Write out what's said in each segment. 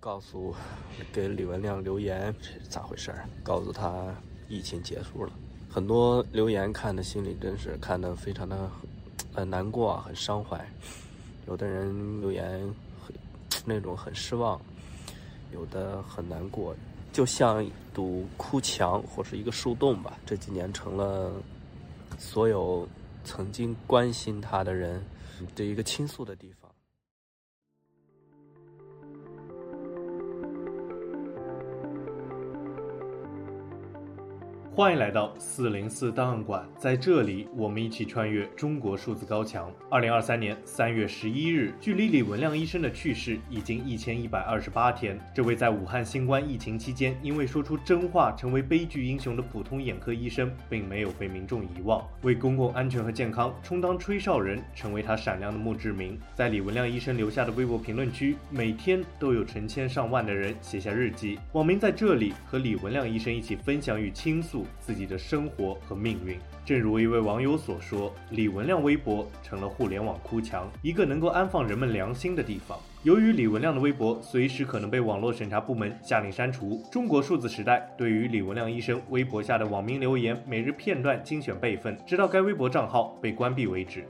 告诉给李文亮留言是咋回事儿，告诉他疫情结束了。很多留言看的心里真是看得非常的很难过啊，很伤怀。有的人留言很那种很失望，有的很难过，就像一堵哭墙或是一个树洞吧。这几年成了所有曾经关心他的人的一个倾诉的地方。欢迎来到四零四档案馆，在这里，我们一起穿越中国数字高墙。二零二三年三月十一日，距离李文亮医生的去世已经一千一百二十八天。这位在武汉新冠疫情期间因为说出真话成为悲剧英雄的普通眼科医生，并没有被民众遗忘，为公共安全和健康充当吹哨人，成为他闪亮的墓志铭。在李文亮医生留下的微博评论区，每天都有成千上万的人写下日记，网民在这里和李文亮医生一起分享与倾诉。自己的生活和命运，正如一位网友所说，李文亮微博成了互联网哭墙，一个能够安放人们良心的地方。由于李文亮的微博随时可能被网络审查部门下令删除，中国数字时代对于李文亮医生微博下的网民留言每日片段精选备份，直到该微博账号被关闭为止。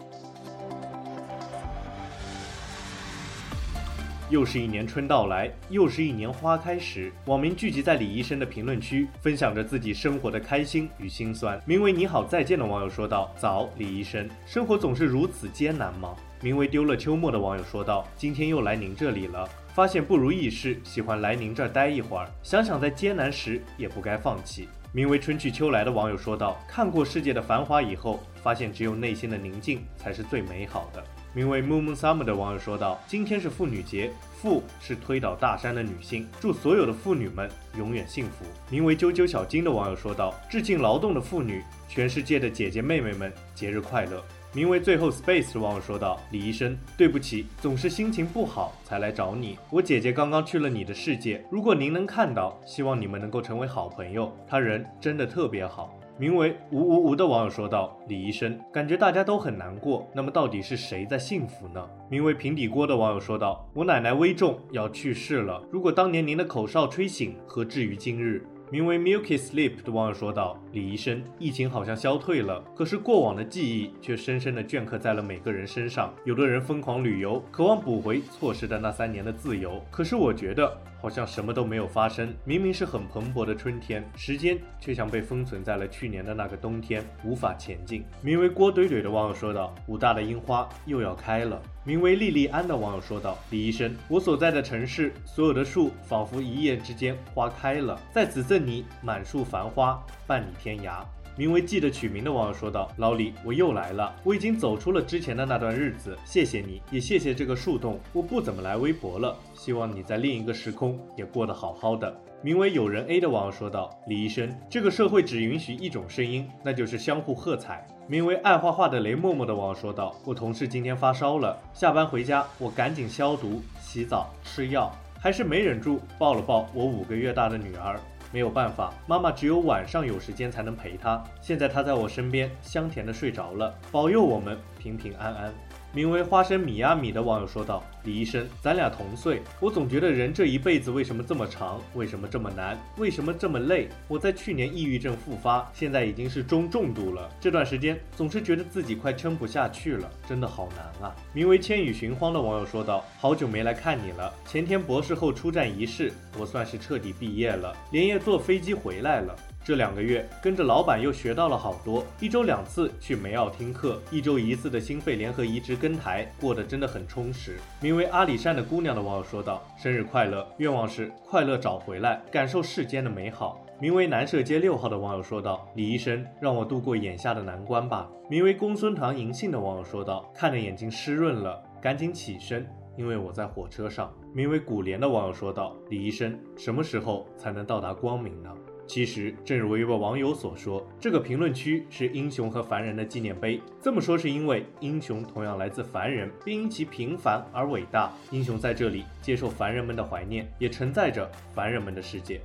又是一年春到来，又是一年花开时，网民聚集在李医生的评论区，分享着自己生活的开心与心酸。名为“你好再见”的网友说道：“早，李医生，生活总是如此艰难吗？”名为“丢了秋末”的网友说道：“今天又来您这里了，发现不如意事，喜欢来您这儿待一会儿，想想在艰难时也不该放弃。”名为“春去秋来”的网友说道：“看过世界的繁华以后，发现只有内心的宁静才是最美好的。”名为 Moon Summer 的网友说道：“今天是妇女节，妇是推倒大山的女性，祝所有的妇女们永远幸福。”名为啾啾小金的网友说道：“致敬劳动的妇女，全世界的姐姐妹妹们，节日快乐。”名为最后 Space 的网友说道：“李医生，对不起，总是心情不好才来找你。我姐姐刚刚去了你的世界，如果您能看到，希望你们能够成为好朋友。她人真的特别好。”名为无无无的网友说道：“李医生，感觉大家都很难过，那么到底是谁在幸福呢？”名为平底锅的网友说道：“我奶奶危重，要去世了。如果当年您的口哨吹醒，何至于今日？”名为 Milky Sleep 的网友说道：“李医生，疫情好像消退了，可是过往的记忆却深深地镌刻在了每个人身上。有的人疯狂旅游，渴望补回错失的那三年的自由，可是我觉得。”好像什么都没有发生，明明是很蓬勃的春天，时间却像被封存在了去年的那个冬天，无法前进。名为郭怼怼的网友说道：“武大的樱花又要开了。”名为莉莉安的网友说道：“李医生，我所在的城市所有的树仿佛一夜之间花开了，在此赠你满树繁花，伴你天涯。”名为“记得取名”的网友说道：“老李，我又来了，我已经走出了之前的那段日子，谢谢你，也谢谢这个树洞。我不怎么来微博了，希望你在另一个时空也过得好好的。”名为“有人 A” 的网友说道：“李医生，这个社会只允许一种声音，那就是相互喝彩。”名为“爱画画的雷默默”的网友说道：“我同事今天发烧了，下班回家，我赶紧消毒、洗澡、吃药，还是没忍住抱了抱我五个月大的女儿。”没有办法，妈妈只有晚上有时间才能陪她。现在她在我身边，香甜的睡着了，保佑我们平平安安。名为花生米呀米的网友说道：“李医生，咱俩同岁，我总觉得人这一辈子为什么这么长？为什么这么难？为什么这么累？我在去年抑郁症复发，现在已经是中重度了。这段时间总是觉得自己快撑不下去了，真的好难啊。”名为千羽寻荒的网友说道：“好久没来看你了，前天博士后出战仪式，我算是彻底毕业了，连夜坐飞机回来了。”这两个月跟着老板又学到了好多，一周两次去梅奥听课，一周一次的心肺联合移植跟台，过得真的很充实。名为阿里山的姑娘的网友说道：“生日快乐，愿望是快乐找回来，感受世间的美好。”名为南社街六号的网友说道：“李医生，让我度过眼下的难关吧。”名为公孙堂银杏的网友说道：“看着眼睛湿润了，赶紧起身，因为我在火车上。”名为古莲的网友说道：“李医生，什么时候才能到达光明呢？”其实，正如一位网友所说，这个评论区是英雄和凡人的纪念碑。这么说是因为英雄同样来自凡人，并因其平凡而伟大。英雄在这里接受凡人们的怀念，也承载着凡人们的世界。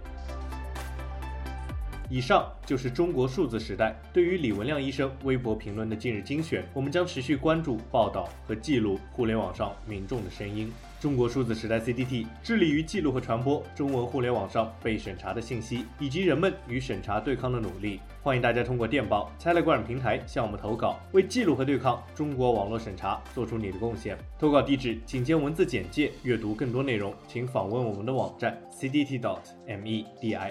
以上就是中国数字时代对于李文亮医生微博评论的近日精选。我们将持续关注、报道和记录互联网上民众的声音。中国数字时代 CDT 致力于记录和传播中文互联网上被审查的信息，以及人们与审查对抗的努力。欢迎大家通过电报、Telegram 平台向我们投稿，为记录和对抗中国网络审查做出你的贡献。投稿地址请见文字简介。阅读更多内容，请访问我们的网站 cdt.media。